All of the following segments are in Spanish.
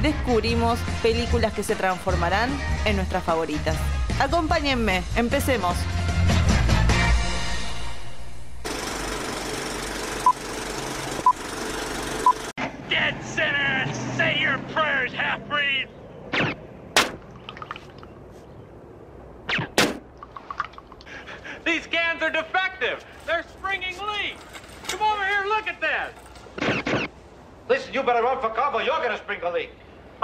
descubrimos películas que se transformarán en nuestras favoritas. Acompáñenme, empecemos.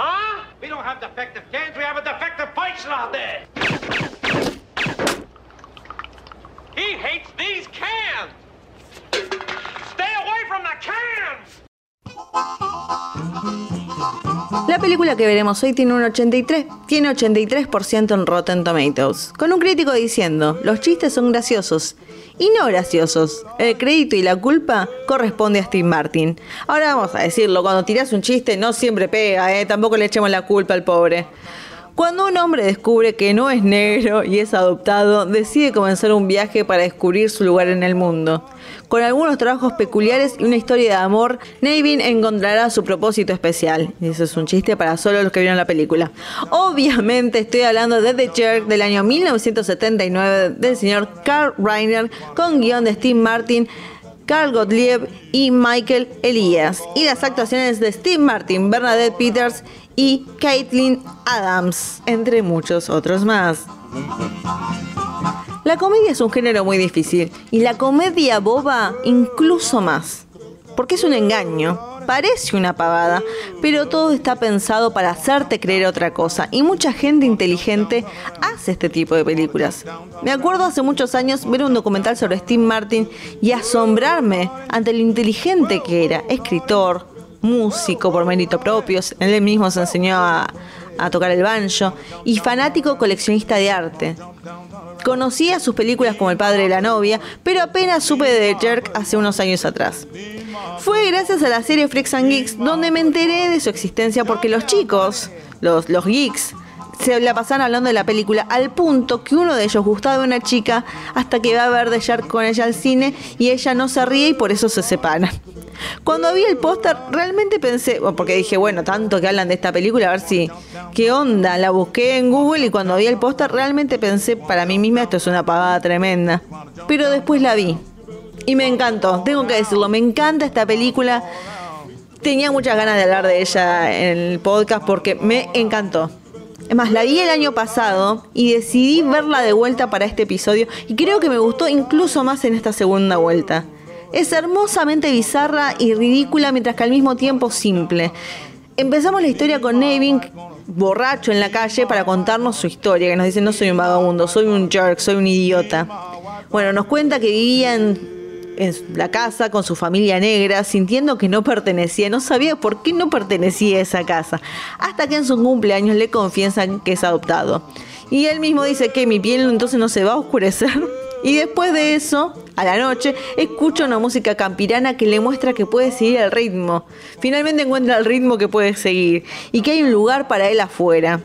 Huh? We don't have defective cans. We have a defective pipe slot there. He hates these cans! Stay away from the cans! La película que veremos hoy tiene un 83, tiene 83% en Rotten Tomatoes, con un crítico diciendo, los chistes son graciosos y no graciosos. El crédito y la culpa corresponde a Steve Martin. Ahora vamos a decirlo, cuando tiras un chiste no siempre pega, ¿eh? tampoco le echemos la culpa al pobre. Cuando un hombre descubre que no es negro y es adoptado, decide comenzar un viaje para descubrir su lugar en el mundo. Con algunos trabajos peculiares y una historia de amor, Navin encontrará su propósito especial. Y eso es un chiste para solo los que vieron la película. Obviamente estoy hablando de The Jerk del año 1979 del señor Carl Reiner con guion de Steve Martin. Carl Gottlieb y Michael Elias. Y las actuaciones de Steve Martin, Bernadette Peters y Caitlin Adams, entre muchos otros más. La comedia es un género muy difícil y la comedia boba incluso más, porque es un engaño. Parece una pavada, pero todo está pensado para hacerte creer otra cosa y mucha gente inteligente hace este tipo de películas. Me acuerdo hace muchos años ver un documental sobre Steve Martin y asombrarme ante lo inteligente que era, escritor, músico por mérito propio, él mismo se enseñó a, tocar el banjo y fanático coleccionista de arte. Conocía sus películas como El padre de la novia, pero apenas supe de The Jerk hace unos años atrás. Fue gracias a la serie Freaks and Geeks donde me enteré de su existencia porque los chicos, los geeks, se la pasaban hablando de la película al punto que uno de ellos gustaba de una chica hasta que va a ver The Jerk con ella al cine y ella no se ríe y por eso se separan. Cuando vi el póster realmente pensé, porque dije, bueno, tanto que hablan de esta película, a ver si, qué onda, la busqué en Google y cuando vi el póster realmente pensé para mí misma esto es una pagada tremenda. Pero después la vi y me encantó, tengo que decirlo, me encanta esta película. Tenía muchas ganas de hablar de ella en el podcast porque me encantó. Es más, la vi el año pasado y decidí verla de vuelta para este episodio y creo que me gustó incluso más en esta segunda vuelta. Es hermosamente bizarra y ridícula mientras que al mismo tiempo simple. Empezamos la historia con Nevin borracho en la calle para contarnos su historia, que nos dice no soy un vagabundo, soy un jerk, soy un idiota. Bueno, nos cuenta que vivía en, en la casa con su familia negra, sintiendo que no pertenecía, no sabía por qué no pertenecía a esa casa, hasta que en su cumpleaños le confiesan que es adoptado. Y él mismo dice que mi piel entonces no se va a oscurecer. Y después de eso, a la noche, escucha una música campirana que le muestra que puede seguir el ritmo. Finalmente encuentra el ritmo que puede seguir y que hay un lugar para él afuera.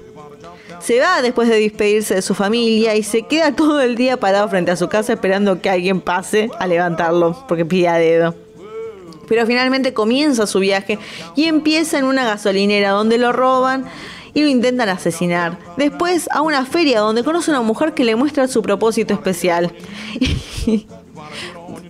Se va después de despedirse de su familia y se queda todo el día parado frente a su casa esperando que alguien pase a levantarlo, porque pide a dedo. Pero finalmente comienza su viaje y empieza en una gasolinera donde lo roban y lo intentan asesinar. Después a una feria donde conoce a una mujer que le muestra su propósito especial.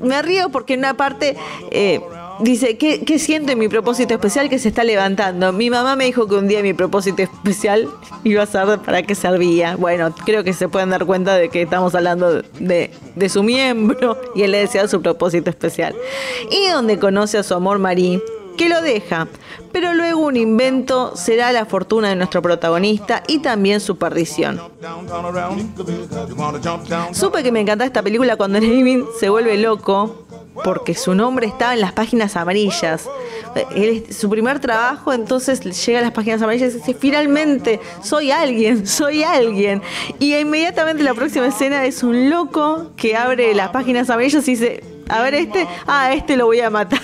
me río porque en una parte eh, dice, ¿qué, ¿qué siento en mi propósito especial que se está levantando? Mi mamá me dijo que un día mi propósito especial iba a ser para qué servía. Bueno, creo que se pueden dar cuenta de que estamos hablando de, de su miembro y él le decía su propósito especial. Y donde conoce a su amor Marí, que lo deja, pero luego un invento será la fortuna de nuestro protagonista y también su perdición. Supe que me encantaba esta película cuando Nevin se vuelve loco porque su nombre estaba en las páginas amarillas. su primer trabajo, entonces llega a las páginas amarillas y dice, finalmente, soy alguien, soy alguien. Y inmediatamente la próxima escena es un loco que abre las páginas amarillas y dice, a ver este, ah, este lo voy a matar.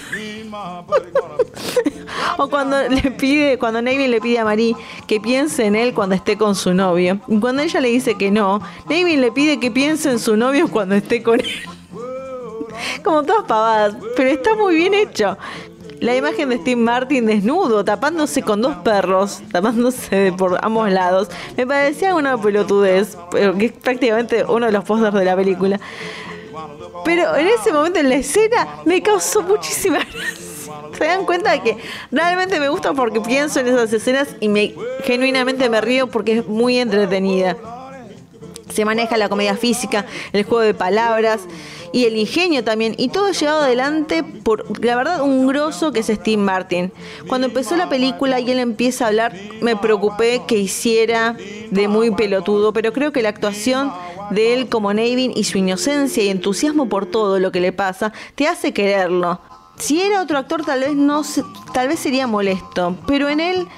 o cuando le pide, cuando Nevin le pide a Marie que piense en él cuando esté con su novio. Y cuando ella le dice que no, Nevin le pide que piense en su novio cuando esté con él. Como todas pavadas, pero está muy bien hecho. La imagen de Steve Martin desnudo, tapándose con dos perros, tapándose por ambos lados, me parecía una pelotudez, que es prácticamente uno de los pósters de la película. Pero en ese momento en la escena me causó muchísima gracia. Se dan cuenta que realmente me gusta porque pienso en esas escenas y me genuinamente me río porque es muy entretenida. Se maneja la comedia física, el juego de palabras y el ingenio también. Y todo llevado adelante por, la verdad, un grosso que es Steve Martin. Cuando empezó la película y él empieza a hablar, me preocupé que hiciera de muy pelotudo, pero creo que la actuación de él como Navin y su inocencia y entusiasmo por todo lo que le pasa te hace quererlo. Si era otro actor tal vez no tal vez sería molesto, pero en él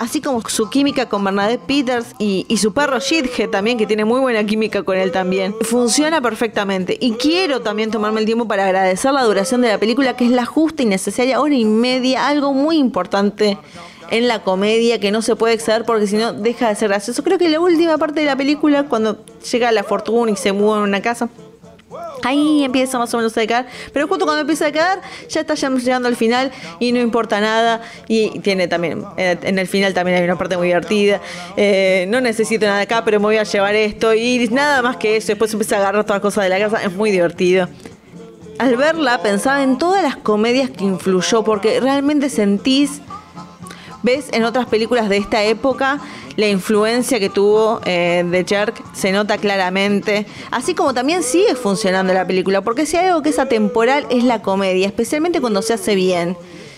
así como su química con Bernadette Peters y, su perro Shithead también, que tiene muy buena química con él también. Funciona perfectamente. Y quiero también tomarme el tiempo para agradecer la duración de la película, que es la justa y necesaria, hora y media, algo muy importante en la comedia que no se puede exceder porque si no deja de ser gracioso. Creo que la última parte de la película, cuando llega la fortuna y se mueve en una casa, Ahí empieza más o menos a decaer, pero justo cuando empieza a decaer ya está llegando al final y no importa nada. Y tiene también, eh, en el final también hay una parte muy divertida, eh, no necesito nada acá, pero me voy a llevar esto y nada más que eso, después empieza a agarrar todas las cosas de la casa, es muy divertido. Al verla pensaba en todas las comedias que influyó, porque realmente sentís ves en otras películas de esta época la influencia que tuvo eh, de Jerk se nota claramente, así como también sigue funcionando la película, porque si hay algo que es atemporal es la comedia, especialmente cuando se hace bien.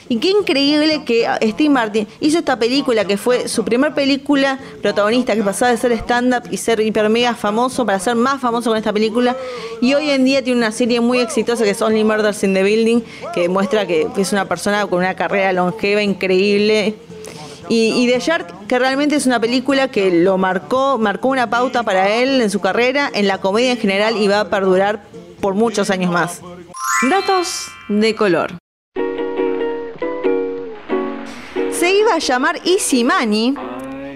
Y qué increíble que Steve Martin hizo esta película, que fue su primera película protagonista, que pasaba de ser stand-up y ser hiper mega famoso para ser más famoso con esta película. Y hoy en día tiene una serie muy exitosa que es Only Murders in the Building, que demuestra que es una persona con una carrera longeva increíble y, The Shark, que realmente es una película que lo marcó, marcó una pauta para él en su carrera, en la comedia en general y va a perdurar por muchos años más. Datos de color. Se iba a llamar Money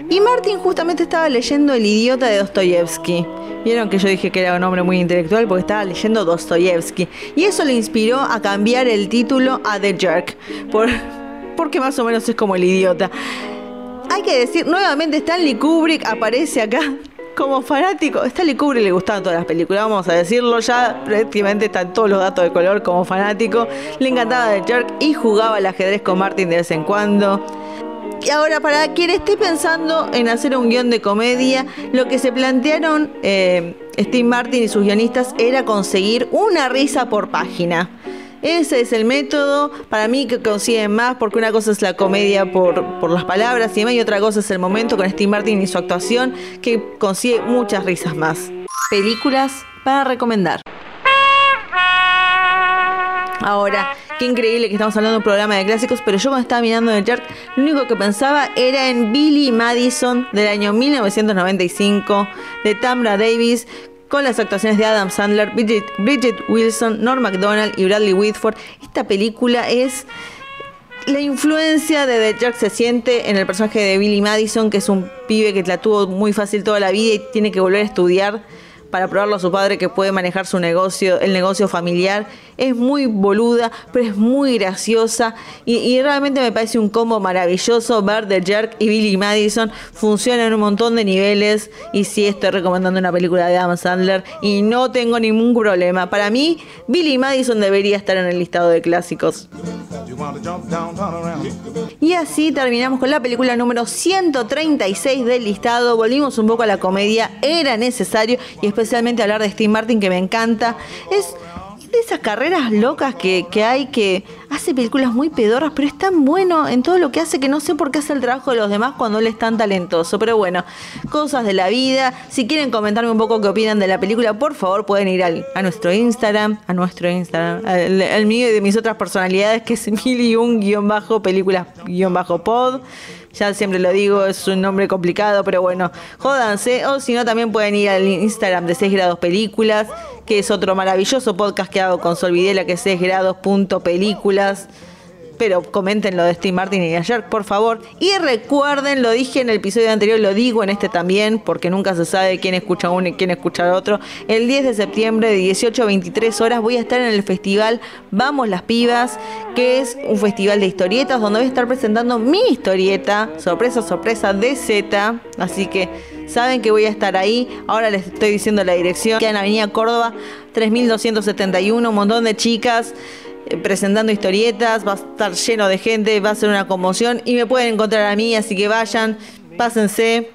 y Martin justamente estaba leyendo El idiota de Dostoyevsky. Vieron que yo dije que era un hombre muy intelectual porque estaba leyendo Dostoyevsky. Y eso le inspiró a cambiar el título a The Jerk. Por, porque más o menos es como el idiota. Hay que decir, nuevamente Stanley Kubrick aparece acá como fanático. Stanley Kubrick le gustaban todas las películas, vamos a decirlo ya, prácticamente están todos los datos de color como fanático. Le encantaba The Jerk y jugaba al ajedrez con Martin de vez en cuando. Y ahora, para quien esté pensando en hacer un guion de comedia, lo que se plantearon eh, Steve Martin y sus guionistas era conseguir una risa por página. Ese es el método para mí que consiguen más, porque una cosa es la comedia por, las palabras y demás, y otra cosa es el momento con Steve Martin y su actuación, que consigue muchas risas más. Películas para recomendar. Ahora, qué increíble que estamos hablando de un programa de clásicos, pero yo cuando estaba mirando el Jerk, lo único que pensaba era en Billy Madison del año 1995, de Tamra Davis, con las actuaciones de Adam Sandler, Bridget, Wilson, Norm MacDonald y Bradley Whitford. Esta película es la influencia de The Jerk se siente en el personaje de Billy Madison, que es un pibe que la tuvo muy fácil toda la vida y tiene que volver a estudiar para probarlo a su padre que puede manejar su negocio, el negocio familiar. Es muy boluda, pero es muy graciosa y, realmente me parece un combo maravilloso ver The Jerk y Billy Madison. Funciona en un montón de niveles y sí estoy recomendando una película de Adam Sandler y no tengo ningún problema. Para mí, Billy Madison debería estar en el listado de clásicos. Y así terminamos con la película número 136 del listado. Volvimos un poco a la comedia, era necesario y especialmente hablar de Steve Martin que me encanta. Es de esas carreras locas que, que hay que hace películas muy pedorras, pero es tan bueno en todo lo que hace que no sé por qué hace el trabajo de los demás cuando él es tan talentoso. Pero bueno, cosas de la vida. Si quieren comentarme un poco qué opinan de la película, por favor pueden ir al, a nuestro Instagram, a nuestro Instagram, al, mío y de mis otras personalidades, que es miliun-películas-pod. Ya siempre lo digo, es un nombre complicado, pero bueno, jódanse. O si no, también pueden ir al Instagram de 6 grados películas, que es otro maravilloso podcast que hago con Solvidela, que es 6 grados.películas pero comenten lo de Steve Martin y ayer, por favor. Y recuerden, lo dije en el episodio anterior, lo digo en este también, porque nunca se sabe quién escucha uno y quién escucha al otro. El 10 de septiembre de 18 a 23 horas voy a estar en el festival Vamos las Pibas, que es un festival de historietas donde voy a estar presentando mi historieta, sorpresa, sorpresa, de Z. Así que saben que voy a estar ahí. Ahora les estoy diciendo la dirección, que en Avenida Córdoba 3271, un montón de chicas. Presentando historietas, va a estar lleno de gente, va a ser una conmoción y me pueden encontrar a mí, así que vayan, pásense,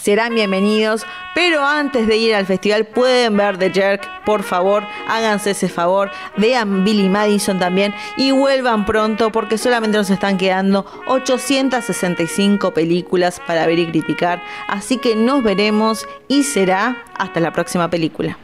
serán bienvenidos. Pero antes de ir al festival pueden ver The Jerk, por favor, háganse ese favor, vean Billy Madison también y vuelvan pronto porque solamente nos están quedando 865 películas para ver y criticar. Así que nos veremos y será hasta la próxima película.